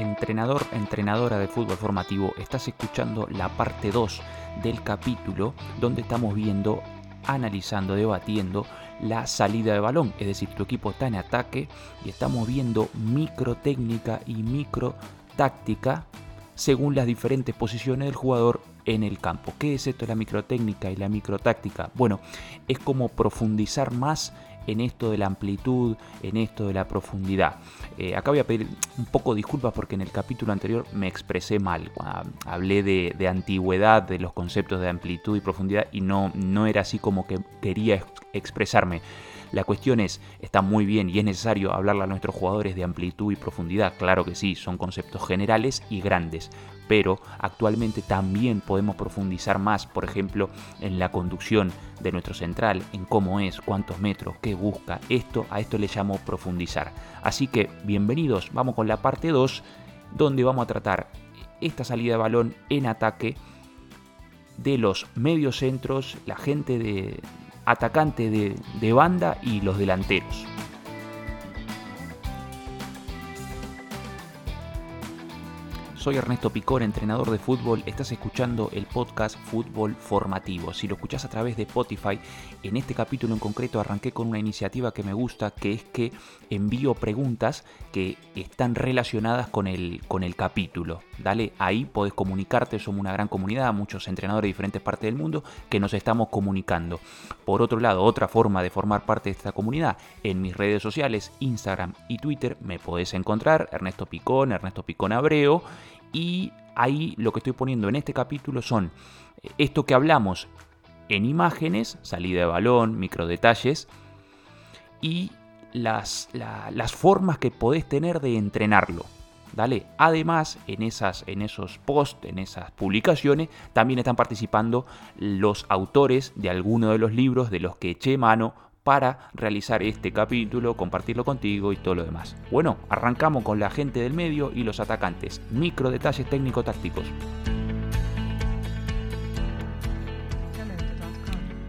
Entrenador, entrenadora de fútbol formativo, estás escuchando la parte 2 del capítulo donde estamos viendo, analizando, debatiendo la salida de balón. Es decir, tu equipo está en ataque y estamos viendo micro técnica y micro táctica según las diferentes posiciones del jugador en el campo. ¿Qué es esto de la microtécnica y la microtáctica? Bueno, es como profundizar más en esto de la amplitud, en esto de la profundidad. Eh, acá voy a pedir un poco disculpas porque en el capítulo anterior me expresé mal. Hablé de, antigüedad, de los conceptos de amplitud y profundidad y no, no era así como que quería expresarme. La cuestión es, está muy bien y es necesario hablarle a nuestros jugadores de amplitud y profundidad, claro que sí, son conceptos generales y grandes, pero actualmente también podemos profundizar más, por ejemplo, en la conducción de nuestro central, en cómo es, cuántos metros, qué busca, esto a esto le llamo profundizar. Así que bienvenidos, vamos con la parte 2, donde vamos a tratar esta salida de balón en ataque de los mediocentros, la gente de, atacante de, banda y los delanteros. Soy Ernesto Picor, entrenador de fútbol. Estás escuchando el podcast Fútbol Formativo. Si lo escuchás a través de Spotify, en este capítulo en concreto arranqué con una iniciativa que me gusta, que es que envío preguntas que están relacionadas con el, con el capítulo. Dale, ahí podés comunicarte, somos una gran comunidad, muchos entrenadores de diferentes partes del mundo que nos estamos comunicando. Por otro lado, otra forma de formar parte de esta comunidad, en mis redes sociales, Instagram y Twitter, me podés encontrar, Ernesto Picón, Ernesto Picón Abreo y ahí lo que estoy poniendo en este capítulo son eh, esto que hablamos en imágenes, salida de balón, micro detalles y las, las formas que podés tener de entrenarlo. Dale. Además, en, esas, en esos posts, en esas publicaciones, también están participando los autores de alguno de los libros de los que eché mano para realizar este capítulo, compartirlo contigo y todo lo demás. Bueno, arrancamos con la gente del medio y los atacantes. Micro detalles técnico-tácticos.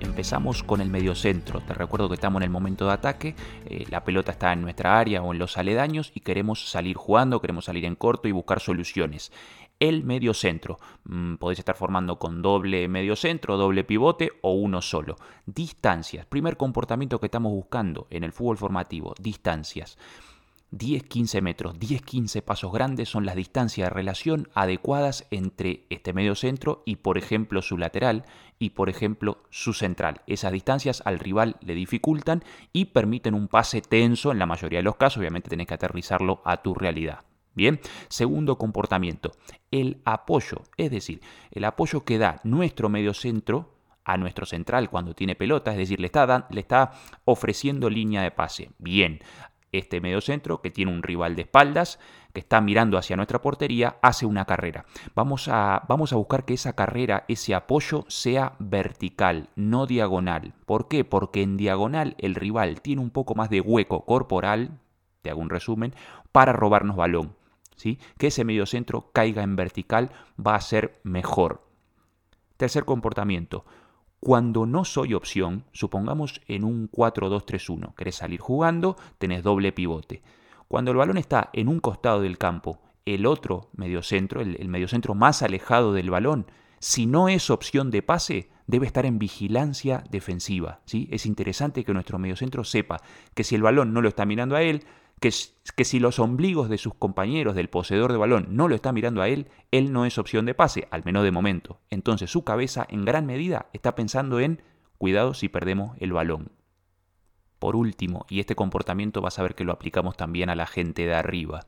Empezamos con el mediocentro. Te recuerdo que estamos en el momento de ataque, eh, la pelota está en nuestra área o en los aledaños y queremos salir jugando, queremos salir en corto y buscar soluciones el medio centro. Mm, podéis estar formando con doble medio centro, doble pivote o uno solo. Distancias. Primer comportamiento que estamos buscando en el fútbol formativo. Distancias. 10-15 metros, 10-15 pasos grandes son las distancias de relación adecuadas entre este medio centro y por ejemplo su lateral y por ejemplo su central. Esas distancias al rival le dificultan y permiten un pase tenso en la mayoría de los casos, obviamente tenés que aterrizarlo a tu realidad. Bien, segundo comportamiento, el apoyo, es decir, el apoyo que da nuestro mediocentro a nuestro central cuando tiene pelota, es decir, le está, le está ofreciendo línea de pase. Bien, este mediocentro que tiene un rival de espaldas, que está mirando hacia nuestra portería, hace una carrera. Vamos a, vamos a buscar que esa carrera, ese apoyo sea vertical, no diagonal. ¿Por qué? Porque en diagonal el rival tiene un poco más de hueco corporal, te hago un resumen, para robarnos balón que ese mediocentro caiga en vertical va a ser mejor. Tercer comportamiento. Cuando no soy opción, supongamos en un 4-2-3-1, querés salir jugando, tenés doble pivote. Cuando el balón está en un costado del campo, el otro mediocentro, el, el mediocentro más alejado del balón, si no es opción de pase, debe estar en vigilancia defensiva. ¿sí? Es interesante que nuestro mediocentro sepa que si el balón no lo está mirando a él, que, si los ombligos de sus compañeros, del poseedor de balón, no lo está mirando a él, él no es opción de pase, al menos de momento. Entonces su cabeza en gran medida está pensando en cuidado si perdemos el balón. Por último, y este comportamiento vas a ver que lo aplicamos también a la gente de arriba.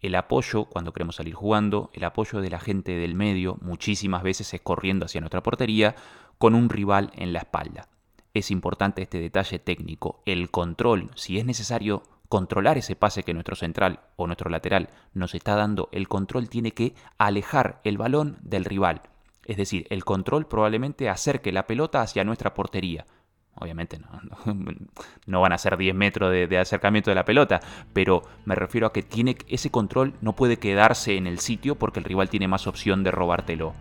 El apoyo, cuando queremos salir jugando, el apoyo de la gente del medio muchísimas veces es corriendo hacia nuestra portería con un rival en la espalda. Es importante este detalle técnico, el control, si es necesario controlar ese pase que nuestro central o nuestro lateral nos está dando, el control tiene que alejar el balón del rival. Es decir, el control probablemente acerque la pelota hacia nuestra portería. Obviamente no, van a ser 10 metros de, de, acercamiento de la pelota, pero me refiero a que tiene, ese control no puede quedarse en el sitio porque el rival tiene más opción de robártelo.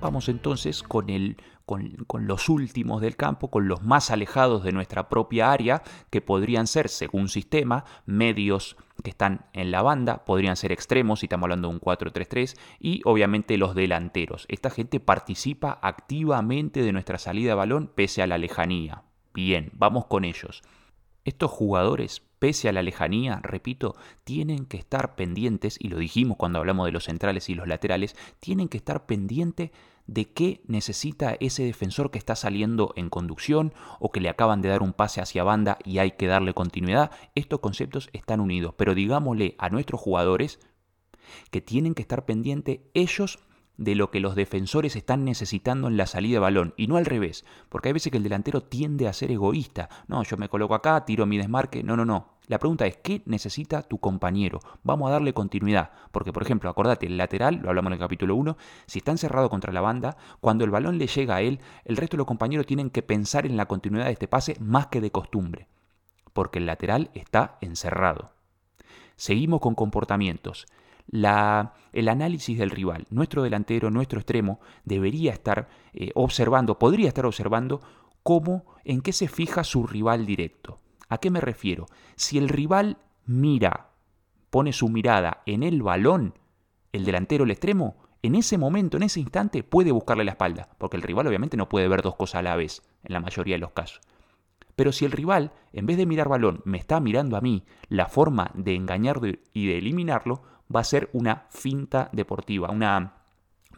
Vamos entonces con el con, los últimos del campo, con los más alejados de nuestra propia área, que podrían ser, según sistema, medios que están en la banda, podrían ser extremos, si estamos hablando de un 4-3-3, y obviamente los delanteros. Esta gente participa activamente de nuestra salida de balón pese a la lejanía. Bien, vamos con ellos. Estos jugadores, pese a la lejanía, repito, tienen que estar pendientes, y lo dijimos cuando hablamos de los centrales y los laterales, tienen que estar pendientes de qué necesita ese defensor que está saliendo en conducción o que le acaban de dar un pase hacia banda y hay que darle continuidad. Estos conceptos están unidos, pero digámosle a nuestros jugadores que tienen que estar pendientes ellos de lo que los defensores están necesitando en la salida de balón y no al revés, porque hay veces que el delantero tiende a ser egoísta. No, yo me coloco acá, tiro mi desmarque. No, no, no. La pregunta es, ¿qué necesita tu compañero? Vamos a darle continuidad, porque por ejemplo, acordate, el lateral, lo hablamos en el capítulo 1, si está encerrado contra la banda, cuando el balón le llega a él, el resto de los compañeros tienen que pensar en la continuidad de este pase más que de costumbre, porque el lateral está encerrado. Seguimos con comportamientos el análisis del rival. Nuestro delantero, nuestro extremo, debería estar eh, observando, podría estar observando cómo, en qué se fija su rival directo. ¿A qué me refiero? Si el rival mira, pone su mirada en el balón, el delantero, el extremo, en ese momento, en ese instante, puede buscarle la espalda, porque el rival obviamente no puede ver dos cosas a la vez, en la mayoría de los casos. Pero si el rival, en vez de mirar balón, me está mirando a mí, la forma de engañarlo y de eliminarlo va a ser una finta deportiva, una,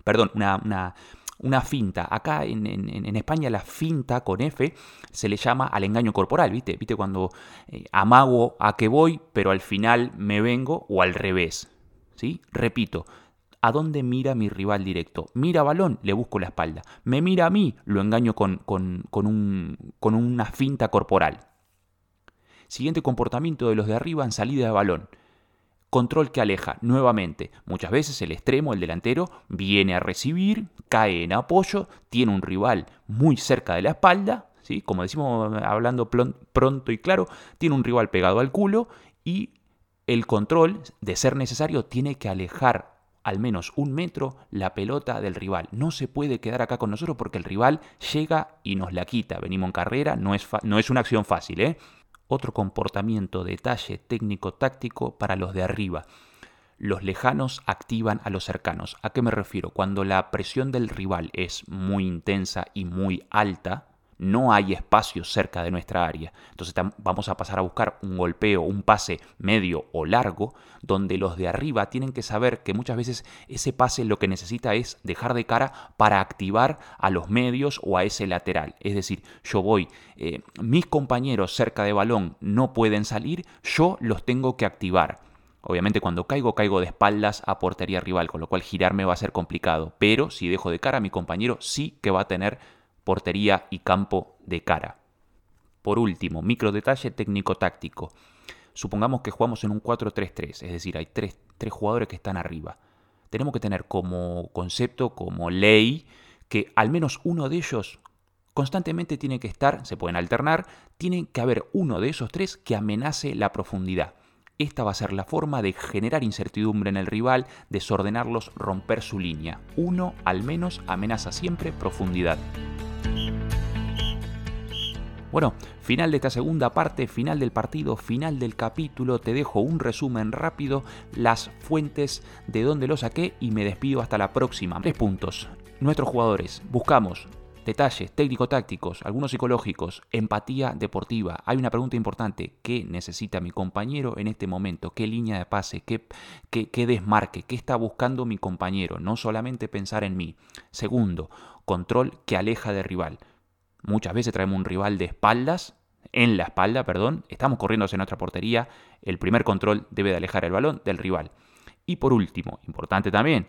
perdón, una, una, finta. Acá en, en, España la finta con F se le llama al engaño corporal, ¿viste? ¿Viste cuando eh, amago a que voy, pero al final me vengo o al revés? ¿Sí? Repito, ¿a dónde mira mi rival directo? Mira balón, le busco la espalda. Me mira a mí, lo engaño con, con, con, un, con una finta corporal. Siguiente comportamiento de los de arriba en salida de balón. Control que aleja nuevamente. Muchas veces el extremo, el delantero, viene a recibir, cae en apoyo, tiene un rival muy cerca de la espalda, ¿sí? como decimos hablando pronto y claro, tiene un rival pegado al culo y el control, de ser necesario, tiene que alejar al menos un metro la pelota del rival. No se puede quedar acá con nosotros porque el rival llega y nos la quita. Venimos en carrera, no es, no es una acción fácil. ¿eh? Otro comportamiento, detalle técnico-táctico para los de arriba. Los lejanos activan a los cercanos. ¿A qué me refiero? Cuando la presión del rival es muy intensa y muy alta, no hay espacio cerca de nuestra área. Entonces vamos a pasar a buscar un golpeo, un pase medio o largo, donde los de arriba tienen que saber que muchas veces ese pase lo que necesita es dejar de cara para activar a los medios o a ese lateral. Es decir, yo voy, eh, mis compañeros cerca de balón no pueden salir, yo los tengo que activar. Obviamente cuando caigo, caigo de espaldas a portería rival, con lo cual girarme va a ser complicado. Pero si dejo de cara, mi compañero sí que va a tener portería y campo de cara. Por último, micro detalle técnico-táctico. Supongamos que jugamos en un 4-3-3, es decir, hay tres, jugadores que están arriba. Tenemos que tener como concepto, como ley, que al menos uno de ellos constantemente tiene que estar, se pueden alternar, tiene que haber uno de esos tres que amenace la profundidad. Esta va a ser la forma de generar incertidumbre en el rival, desordenarlos, romper su línea. Uno al menos amenaza siempre profundidad. Bueno, final de esta segunda parte, final del partido, final del capítulo. Te dejo un resumen rápido, las fuentes de dónde lo saqué y me despido hasta la próxima. Tres puntos. Nuestros jugadores, buscamos detalles técnico-tácticos, algunos psicológicos, empatía deportiva. Hay una pregunta importante, ¿qué necesita mi compañero en este momento? ¿Qué línea de pase? ¿Qué, qué, desmarque? ¿Qué está buscando mi compañero? No solamente pensar en mí. Segundo, control que aleja del rival. Muchas veces traemos un rival de espaldas, en la espalda, perdón, estamos corriendo hacia nuestra portería, el primer control debe de alejar el balón del rival. Y por último, importante también,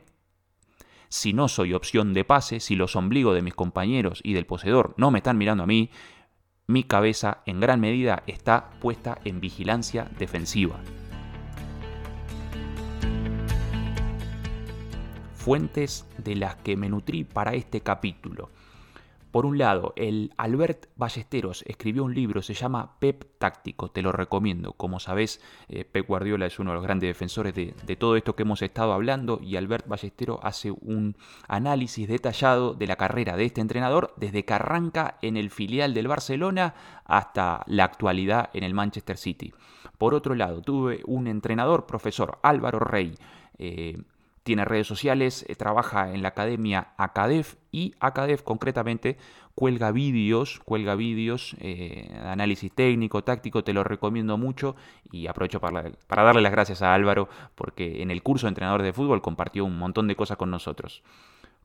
si no soy opción de pase, si los ombligos de mis compañeros y del poseedor no me están mirando a mí, mi cabeza en gran medida está puesta en vigilancia defensiva. Fuentes de las que me nutrí para este capítulo. Por un lado, el Albert Ballesteros escribió un libro, se llama Pep Táctico, te lo recomiendo. Como sabés, eh, Pep Guardiola es uno de los grandes defensores de, todo esto que hemos estado hablando y Albert Ballesteros hace un análisis detallado de la carrera de este entrenador desde que arranca en el filial del Barcelona hasta la actualidad en el Manchester City. Por otro lado, tuve un entrenador, profesor Álvaro Rey, eh, tiene redes sociales, eh, trabaja en la academia Acadef y Acadef concretamente cuelga vídeos, cuelga vídeos, eh, análisis técnico, táctico, te lo recomiendo mucho y aprovecho para, para darle las gracias a Álvaro porque en el curso de entrenador de fútbol compartió un montón de cosas con nosotros.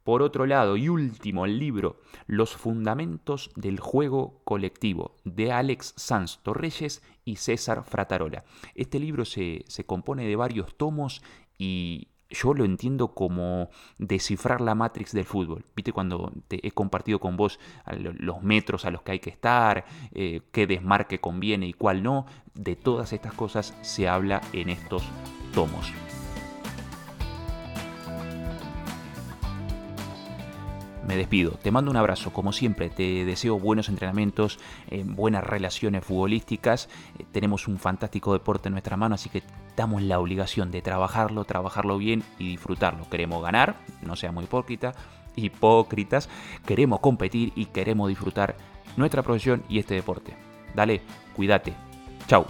Por otro lado, y último, el libro Los Fundamentos del Juego Colectivo de Alex Sanz Torreyes y César Fratarola. Este libro se, se compone de varios tomos y yo lo entiendo como descifrar la matrix del fútbol. Viste cuando te he compartido con vos los metros a los que hay que estar, eh, qué desmarque conviene y cuál no. De todas estas cosas se habla en estos tomos. Me despido. Te mando un abrazo, como siempre. Te deseo buenos entrenamientos, eh, buenas relaciones futbolísticas. Eh, tenemos un fantástico deporte en nuestra mano, así que damos la obligación de trabajarlo, trabajarlo bien y disfrutarlo. Queremos ganar, no seamos hipócritas, hipócritas. Queremos competir y queremos disfrutar nuestra profesión y este deporte. Dale, cuídate. Chau.